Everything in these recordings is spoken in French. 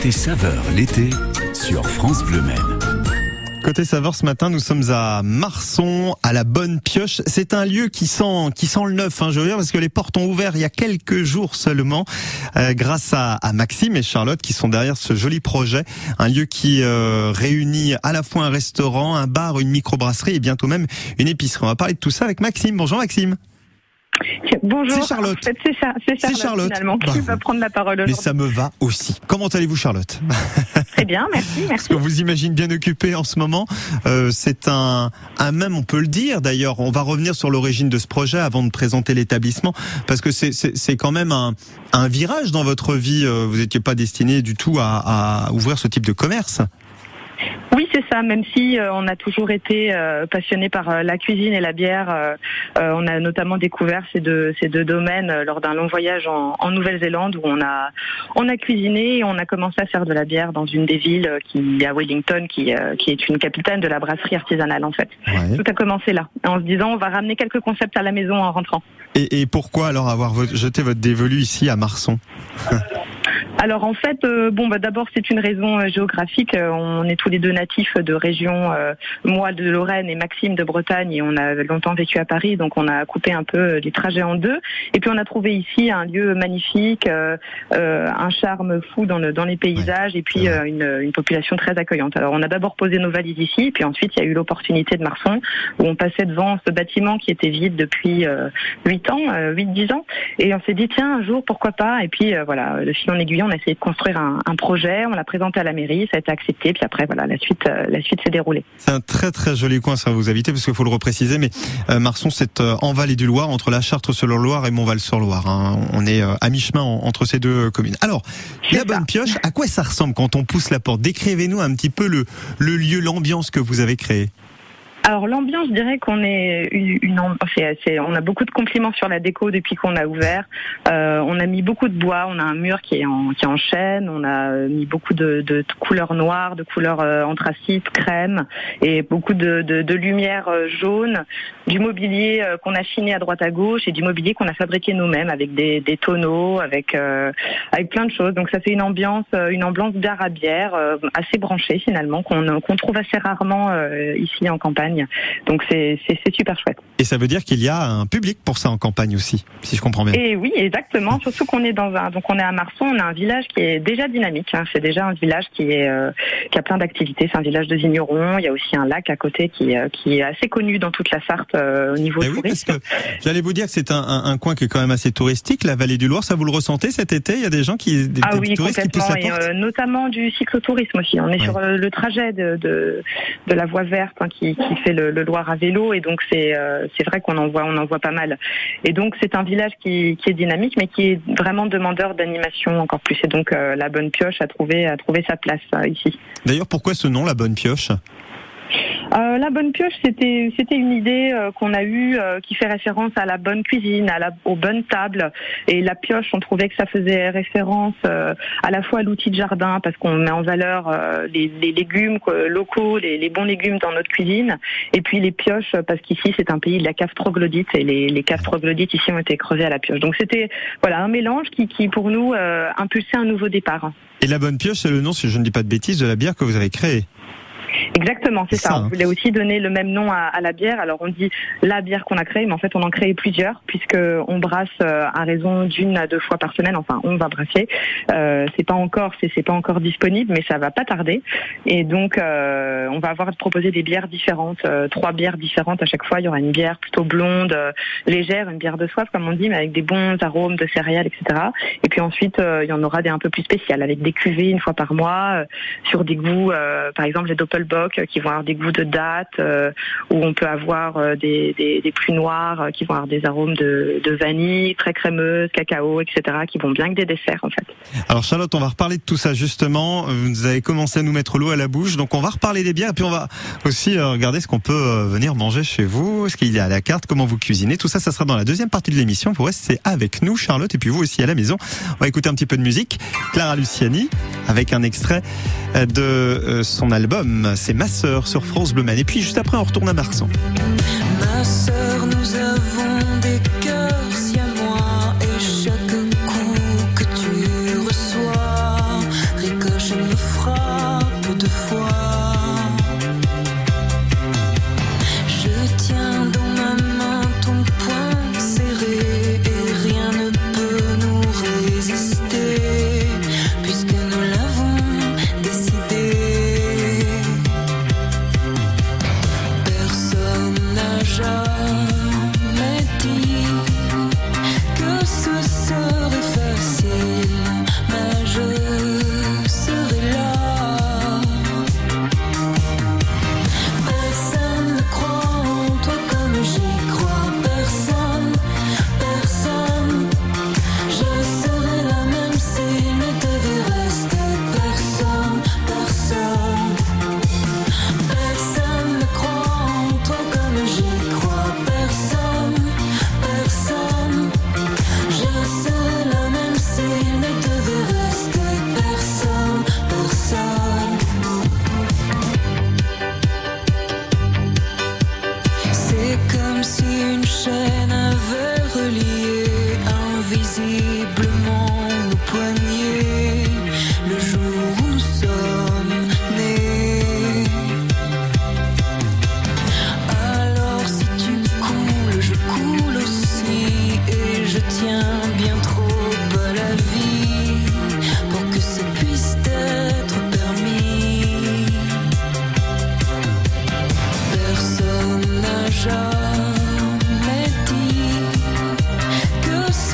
Côté saveur l'été sur France Bleu Maine. Côté saveur ce matin, nous sommes à Marson, à la Bonne Pioche. C'est un lieu qui sent, qui sent le neuf, hein, je veux dire, parce que les portes ont ouvert il y a quelques jours seulement, euh, grâce à, Maxime et Charlotte qui sont derrière ce joli projet. Un lieu qui euh, réunit à la fois un restaurant, un bar, une microbrasserie et bientôt même une épicerie. On va parler de tout ça avec Maxime. Bonjour Maxime. Bonjour. C'est Charlotte. En fait, c'est Charlotte, Charlotte. finalement qui Bah, va prendre la parole Mais aujourd'hui. ça me va aussi. Comment allez-vous Charlotte? Très bien, merci, Parce merci. qu'on vous imagine bien occupé en ce moment. Euh, c'est un, un même, on peut le dire d'ailleurs. On va revenir sur l'origine de ce projet avant de présenter l'établissement, parce que c'est- c'est c'est quand même un, un virage dans votre vie. Euh, Vous n'étiez pas destiné du tout à, à ouvrir ce type de commerce. Oui, c'est ça. Même si euh, on a toujours été euh, passionné par euh, la cuisine et la bière, euh, euh, on a notamment découvert ces deux ces deux domaines euh, lors d'un long voyage en, en Nouvelle-Zélande où on a on a cuisiné et on a commencé à faire de la bière dans une des villes euh, qui est à Wellington, qui euh, qui est une capitale de la brasserie artisanale en fait. Ouais. Tout a commencé là, en se disant on va ramener quelques concepts à la maison en rentrant. Et, et pourquoi alors avoir vo- jeté votre dévolu ici à Marson Alors en fait, euh, bon, bah, d'abord c'est une raison euh, géographique. Euh, on est tous les deux natifs de régions, euh, moi de Lorraine et Maxime de Bretagne, et on a longtemps vécu à Paris, donc on a coupé un peu euh, les trajets en deux. Et puis on a trouvé ici un lieu magnifique, euh, euh, un charme fou dans, le, dans les paysages, et puis euh, une, une population très accueillante. Alors on a d'abord posé nos valises ici, puis ensuite il y a eu l'opportunité de Marson, où on passait devant ce bâtiment qui était vide depuis euh, 8 ans, euh, 8-10 ans. Et on s'est dit, tiens, un jour, pourquoi pas? Et puis euh, voilà, le fil en aiguille, on a essayé de construire un, un projet, on l'a présenté à la mairie, ça a été accepté, puis après, voilà, la suite, euh, la suite s'est déroulée. C'est un très très joli coin, ça vous habiter, parce qu'il faut le repréciser, mais euh, Marson, c'est euh, en vallée du Loir, entre la Chartre-sur-le-Loir et Montval-sur-Loire. hein. On est à mi-chemin en- entre ces deux communes. Alors, la ça. bonne pioche, à quoi ça ressemble quand on pousse la porte? Décrivez-nous un petit peu le, le lieu, l'ambiance que vous avez créé. Alors l'ambiance, je dirais qu'on est une, une on a beaucoup de compliments sur la déco depuis qu'on a ouvert. Euh, on a mis beaucoup de bois, on a un mur qui est en, qui en chêne, on a mis beaucoup de, de, couleurs noires, de couleurs euh, anthracite, crème, et beaucoup de, de, lumière euh, jaune, du mobilier euh, qu'on a chiné à droite à gauche et du mobilier qu'on a fabriqué nous-mêmes avec des, des tonneaux, avec avec plein de choses. Donc ça fait une ambiance, une ambiance bar à bière euh, assez branchée finalement qu'on qu'on trouve assez rarement ici en campagne. Donc c'est super chouette. Et ça veut dire qu'il y a un public pour ça en campagne aussi, si je comprends bien. Et oui, exactement. Surtout qu'on est dans un donc on est à Marson, on a un village qui est déjà dynamique. hein. C'est déjà un village qui est euh, qui a plein d'activités. C'est un village de vignerons. Il y a aussi un lac à côté qui euh, qui est assez connu dans toute la Sarthe euh, au niveau oui, parce tourisme. que j'allais vous dire que c'est un, un, un coin qui est quand même assez touristique, la vallée du Loir. Ça vous le ressentez cet été? Il y a des gens qui, des, Ah des oui, touristes qui poussent la et porte? notamment du cyclotourisme aussi. On est Ouais. sur le trajet de, de, de la voie verte hein, qui, qui fait le, Loire à vélo, et donc c'est euh, vrai qu'on en voit pas mal. Et donc c'est un village qui, qui est dynamique, mais qui est vraiment demandeur d'animation encore plus. Et donc euh, la bonne pioche a trouvé a trouvé sa place euh, ici. D'ailleurs, pourquoi ce nom, la bonne pioche? Euh, la bonne pioche, c'était c'était une idée euh, qu'on a eue euh, qui fait référence à la bonne cuisine, à la, aux bonnes tables. Et la pioche, on trouvait que ça faisait référence à la fois à l'outil de jardin parce qu'on met en valeur les, légumes locaux, les, les bons légumes dans notre cuisine. Et puis les pioches parce qu'ici c'est un pays de la cave troglodyte et les, les caves troglodytes ici ont été creusées à la pioche. Donc c'était voilà un mélange qui, qui pour nous impulsait un nouveau départ. Et la bonne pioche, c'est le nom, si je ne dis pas de bêtises, de la bière que vous avez créée. Exactement, c'est ça. ça, hein. On voulait aussi donner le même nom à, à la bière. Alors on dit la bière qu'on a créée, mais en fait on en crée plusieurs puisque on brasse euh, à raison d'une à deux fois par semaine. Enfin, on va brasser. Euh, c'est pas encore, c'est pas encore disponible, mais ça va pas tarder. Et donc euh, on va avoir proposé des bières différentes, euh, trois bières différentes à chaque fois. Il y aura une bière plutôt blonde, euh, légère, une bière de soif comme on dit, mais avec des bons arômes de céréales, etc. Et puis ensuite euh, il y en aura des un peu plus spéciales avec des cuvées une fois par mois euh, sur des goûts, euh, par exemple les Doppelbock euh, qui vont avoir des goûts de date, euh, où on peut avoir euh, des, des, des noirs qui vont avoir des arômes de, vanille, très crémeuse, cacao, etc. qui vont bien que des desserts en fait. Alors Charlotte, on va reparler de tout ça justement. Vous avez commencé à nous mettre l'eau à la bouche, donc on va reparler des bières et puis on va aussi regarder ce qu'on peut venir manger chez vous, ce qu'il y a à la carte, comment vous cuisinez. Tout ça, ça sera dans la deuxième partie de l'émission. Vous restez avec nous, Charlotte, et puis vous aussi à la maison. On va écouter un petit peu de musique. Clara Luciani avec un extrait de son album. Ma sœur sur France Bleu Maine. Et puis juste après, on retourne à Marsan.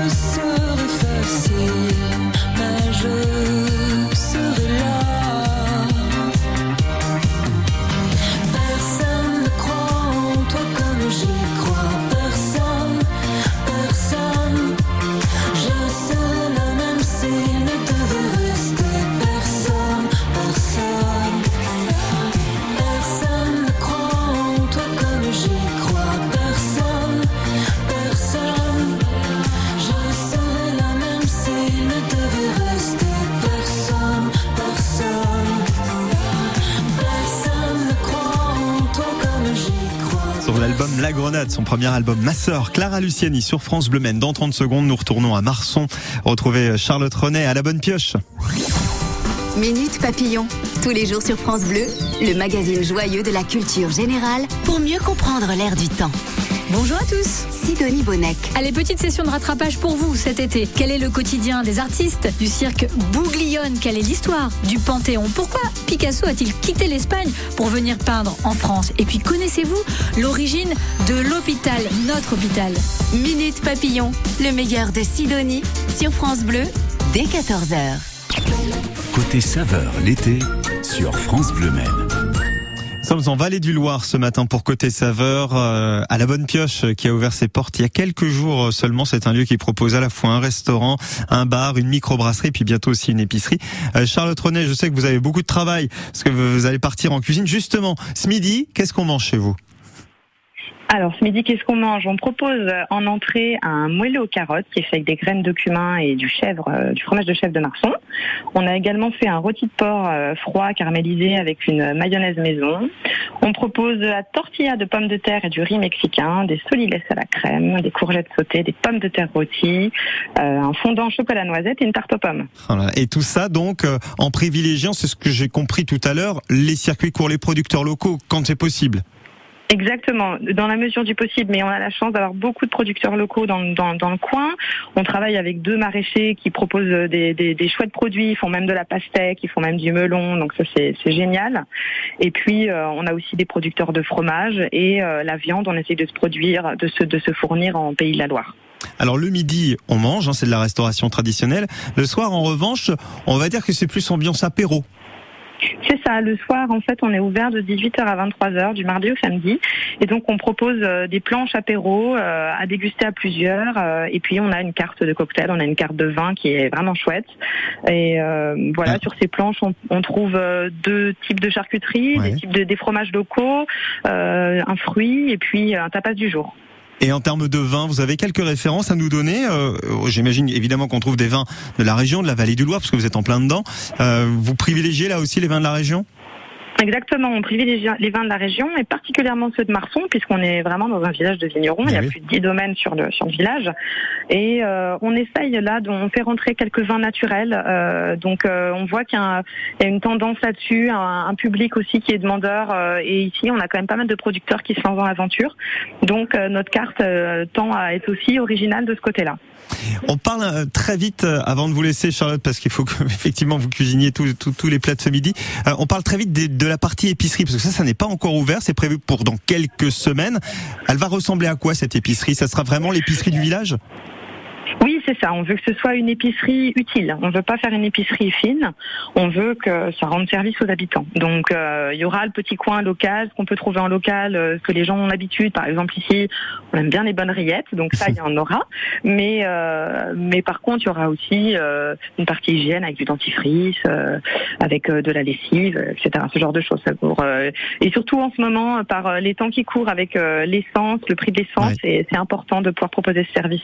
Que ce La Grenade, son premier album Ma sœur, Clara Luciani sur France Bleu Maine. Dans 30 secondes, nous retournons à Marson, retrouver Charlotte Renet à la bonne pioche. Minute Papillon, tous les jours sur France Bleu, le magazine joyeux de la culture générale pour mieux comprendre l'air du temps. Bonjour à tous Sidonie Bonnec. Allez, petite session de rattrapage pour vous cet été. Quel est le quotidien des artistes du cirque Bouglione? Quelle est l'histoire du Panthéon? Pourquoi Picasso a-t-il quitté l'Espagne pour venir peindre en France? Et puis connaissez-vous l'origine de l'hôpital, notre hôpital? Minute Papillon, le meilleur de Sidonie sur France Bleu dès 14h. Côté saveur l'été sur France Bleu Maine. Sommes en Vallée du Loir ce matin pour Côté Saveur, euh, à la Bonne Pioche euh, qui a ouvert ses portes il y a quelques jours euh, seulement. C'est un lieu qui propose à la fois un restaurant, un bar, une microbrasserie, puis bientôt aussi une épicerie. Euh, Charlotte Renet, je sais que vous avez beaucoup de travail parce que vous allez partir en cuisine. Justement, ce midi, qu'est-ce qu'on mange chez vous? Alors, ce midi, qu'est-ce qu'on mange? On propose euh, en entrée un moelleux aux carottes qui est fait avec des graines de cumin et du chèvre, euh, du fromage de chèvre de Marson. On a également fait un rôti de porc euh, froid caramélisé avec une mayonnaise maison. On propose la tortilla de pommes de terre et du riz mexicain, des solides à la crème, des courgettes sautées, des pommes de terre rôties, un fondant chocolat noisette et une tarte aux pommes. Voilà. Et tout ça donc en privilégiant, c'est ce que j'ai compris tout à l'heure, les circuits courts, les producteurs locaux quand c'est possible. Exactement, dans la mesure du possible, mais on a la chance d'avoir beaucoup de producteurs locaux dans, dans, le coin. On travaille avec deux maraîchers qui proposent des, des, des chouettes produits, ils font même de la pastèque, ils font même du melon, donc ça c'est c'est génial. Et puis euh, on a aussi des producteurs de fromage et euh, la viande, on essaie de se produire, de se, de se fournir en Pays de la Loire. Alors le midi, on mange, hein, c'est de la restauration traditionnelle. Le soir, en revanche, on va dire que c'est plus ambiance apéro. C'est ça, le soir en fait on est ouvert de 18h à 23h du mardi au samedi et donc on propose euh, des planches apéro euh, à déguster à plusieurs euh, et puis on a une carte de cocktail, on a une carte de vin qui est vraiment chouette et euh, voilà Ah. sur ces planches on, on trouve deux types de charcuterie, Ouais. des types de des fromages locaux, euh, un fruit et puis un tapas du jour. Et en termes de vin, vous avez quelques références à nous donner Euh, J'imagine évidemment qu'on trouve des vins de la région, de la vallée du Loire, parce que vous êtes en plein dedans. Euh, vous privilégiez là aussi les vins de la région? Exactement, on privilégie les vins de la région et particulièrement ceux de Marson puisqu'on est vraiment dans un village de vignerons. Il y a oui. plus de 10 domaines sur le sur le village et euh, on essaye là, on fait rentrer quelques vins naturels. euh, donc euh, on voit qu'il y, a y une tendance là-dessus, un, un public aussi qui est demandeur et ici on a quand même pas mal de producteurs qui se lancent dans l'aventure. Donc notre carte tend à être aussi originale de ce côté-là. On parle très vite avant de vous laisser Charlotte parce qu'il faut que effectivement vous cuisiniez tous les plats de ce midi. On parle très vite des- de la partie épicerie parce que ça ça n'est pas encore ouvert, c'est prévu pour dans quelques semaines. Elle va ressembler à quoi cette épicerie? Ça sera vraiment l'épicerie du village? Oui, c'est ça. On veut que ce soit une épicerie utile. On veut pas faire une épicerie fine. On veut que ça rende service aux habitants. Donc, euh, il y aura le petit coin local, ce qu'on peut trouver en local, euh, ce que les gens ont l'habitude. Par exemple, ici, on aime bien les bonnes rillettes, donc ça, il y en aura. Mais, euh, mais par contre, il y aura aussi euh, une partie hygiène avec du dentifrice, euh, avec de la lessive, etc. Ce genre de choses. Pour, et surtout en ce moment, par les temps qui courent avec l'essence, le prix de l'essence, c'est c'est important de pouvoir proposer ce service.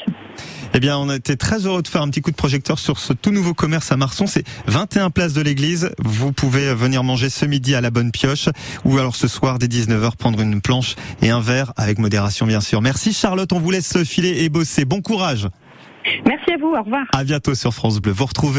Eh bien, on a été très heureux de faire un petit coup de projecteur sur ce tout nouveau commerce à Marson. C'est 21 places de l'église. Vous pouvez venir manger ce midi à la bonne pioche ou alors ce soir dès 19h prendre une planche et un verre avec modération bien sûr. Merci Charlotte, on vous laisse filer et bosser. Bon courage. Merci à vous. Au revoir. À bientôt sur France Bleu. Vous retrouvez